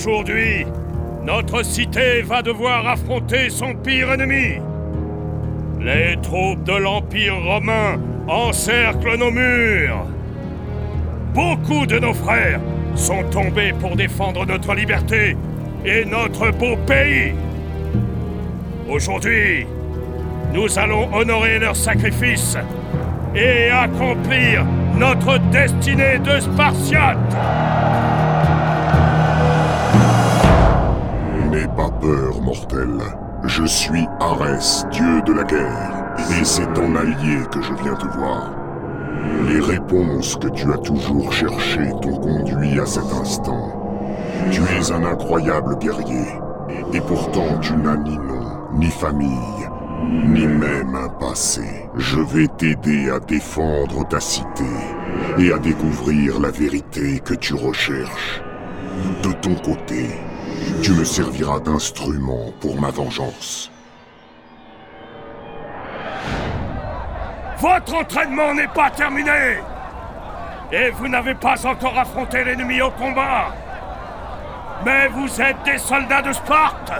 Aujourd'hui, notre cité va devoir affronter son pire ennemi. Les troupes de l'Empire romain encerclent nos murs. Beaucoup de nos frères sont tombés pour défendre notre liberté et notre beau pays. Aujourd'hui, nous allons honorer leur sacrifice et accomplir notre destinée de Spartiate. Pas peur, mortel. Je suis Arès, dieu de la guerre, et c'est ton allié que je viens te voir. Les réponses que tu as toujours cherchées t'ont conduit à cet instant. Tu es un incroyable guerrier, et pourtant tu n'as ni nom, ni famille, ni même un passé. Je vais t'aider à défendre ta cité et à découvrir la vérité que tu recherches. De ton côté, tu me serviras d'instrument pour ma vengeance. Votre entraînement n'est pas terminé. Et vous n'avez pas encore affronté l'ennemi au combat. Mais vous êtes des soldats de Sparte.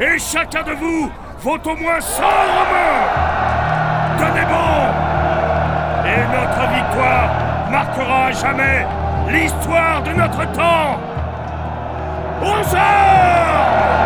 Et chacun de vous vaut au moins 100 Romains Tenez bon Et notre victoire marquera à jamais l'histoire de notre temps O céu!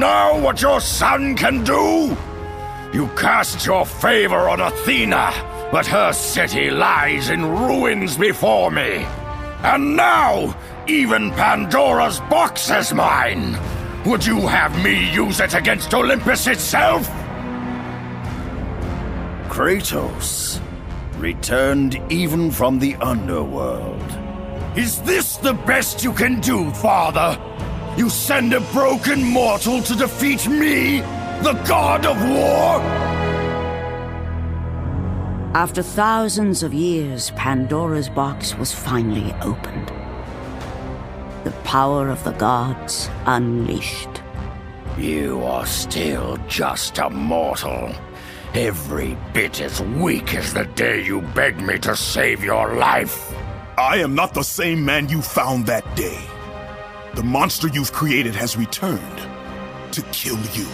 See now what your son can do? You cast your favor on Athena, but her city lies in ruins before me. And now, even Pandora's box is mine. Would you have me use it against Olympus itself? Kratos, returned even from the underworld. Is this the best you can do, Father? You send a broken mortal to defeat me, the god of war? After thousands of years, Pandora's box was finally opened. The power of the gods unleashed. You are still just a mortal. Every bit as weak as the day you begged me to save your life. I am not the same man you found that day. The monster you've created has returned to kill you.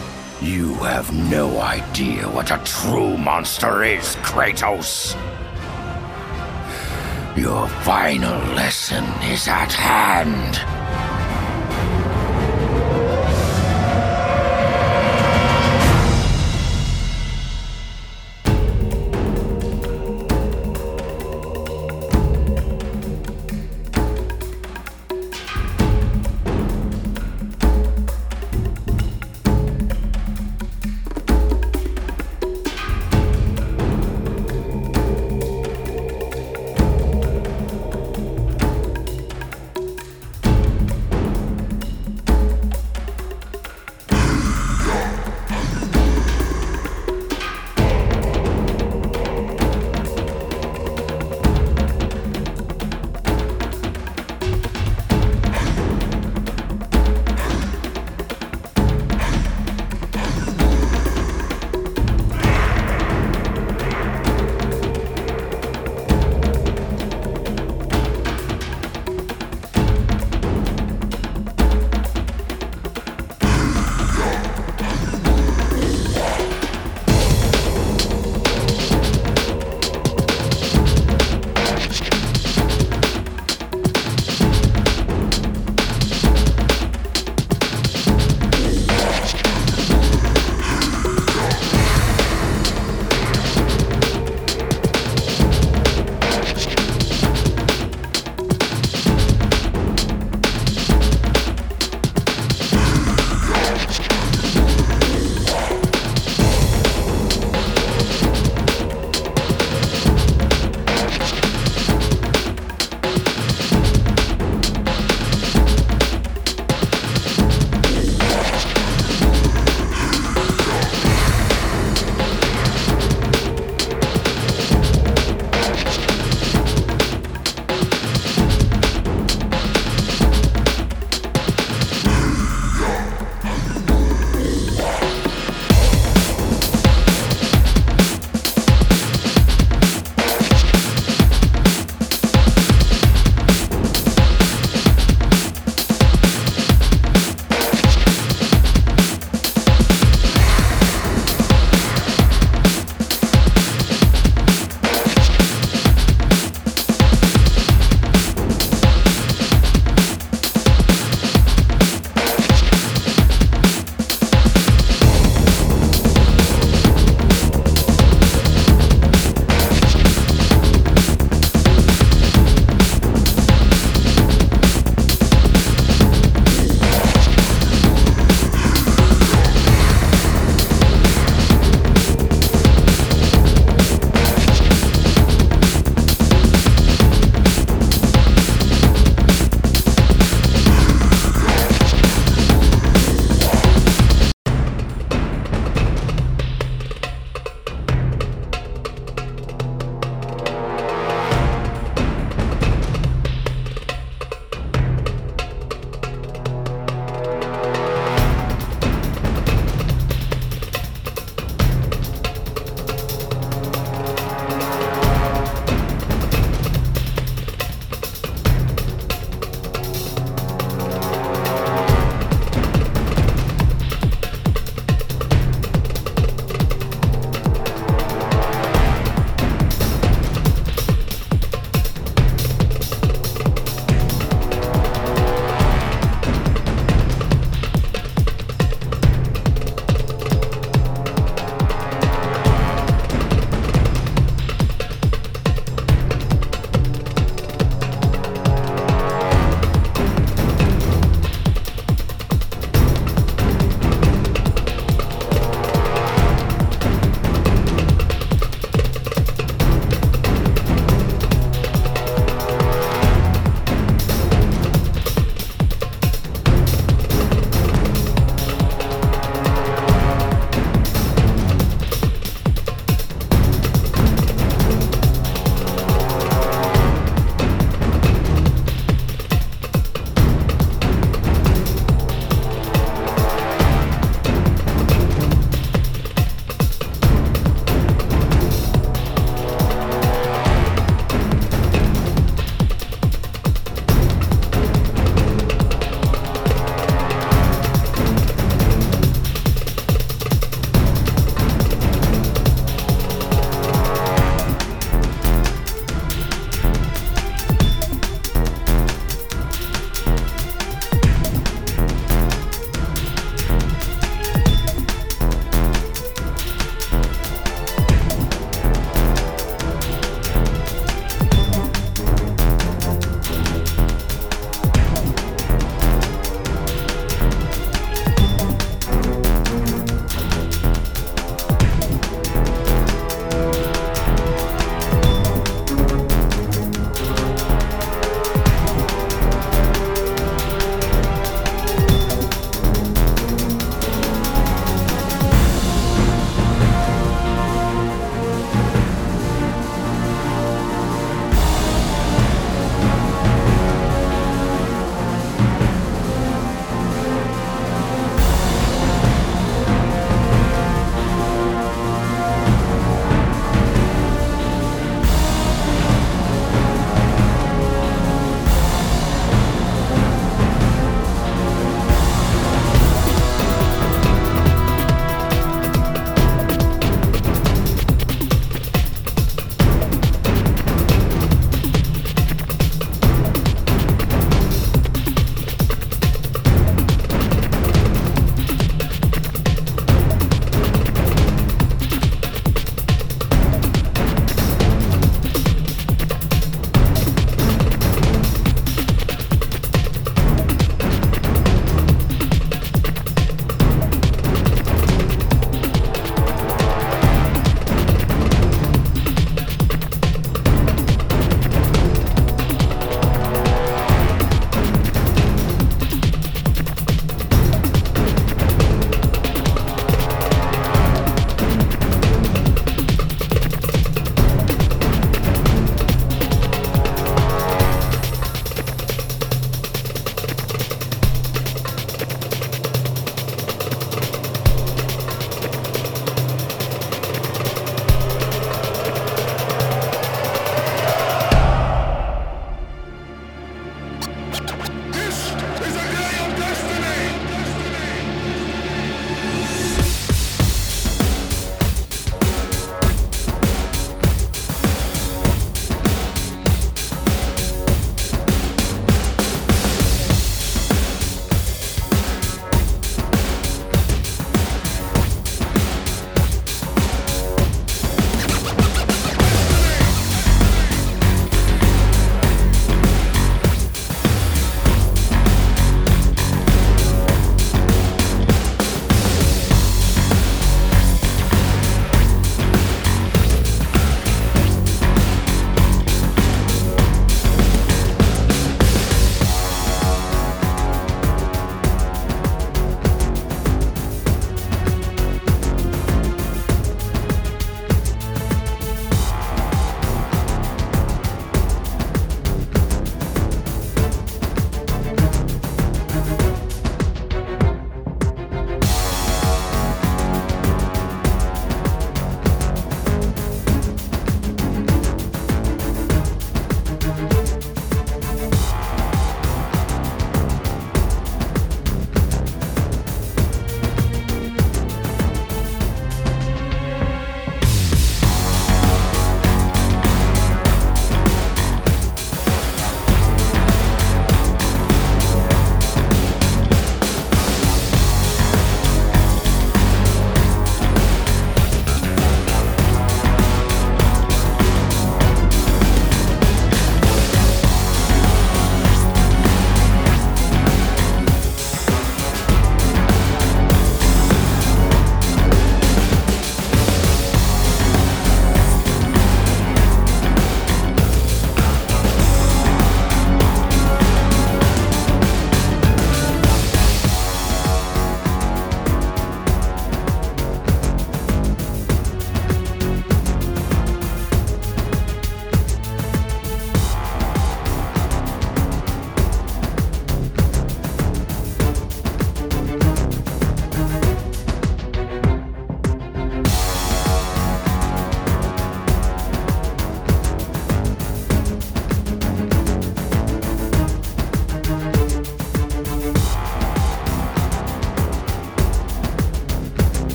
You have no idea what a true monster is, Kratos. Your final lesson is at hand.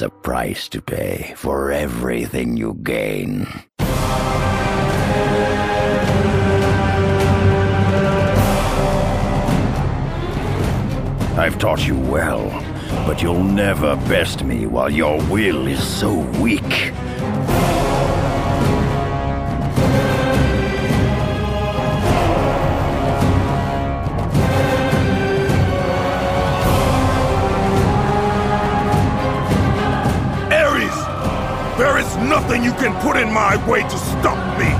Is a price to pay for everything you gain. I've taught you well, but you'll never best me while your will is so weak. There is nothing you can put in my way to stop me!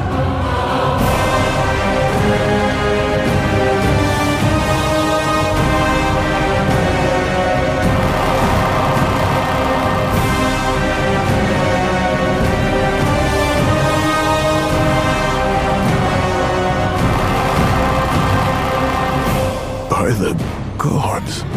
By the gods.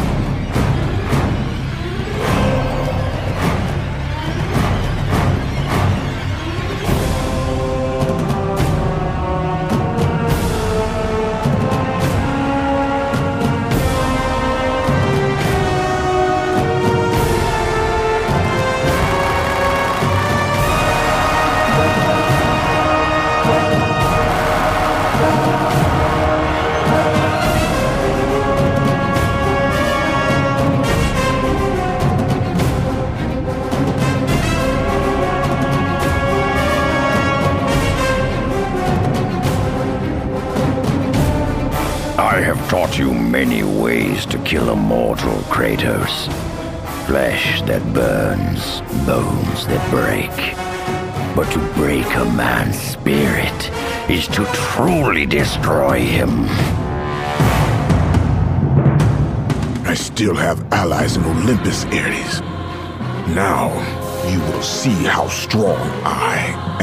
That burns, bones that break. But to break a man's spirit is to truly destroy him. I still have allies in Olympus, Ares. Now, you will see how strong I.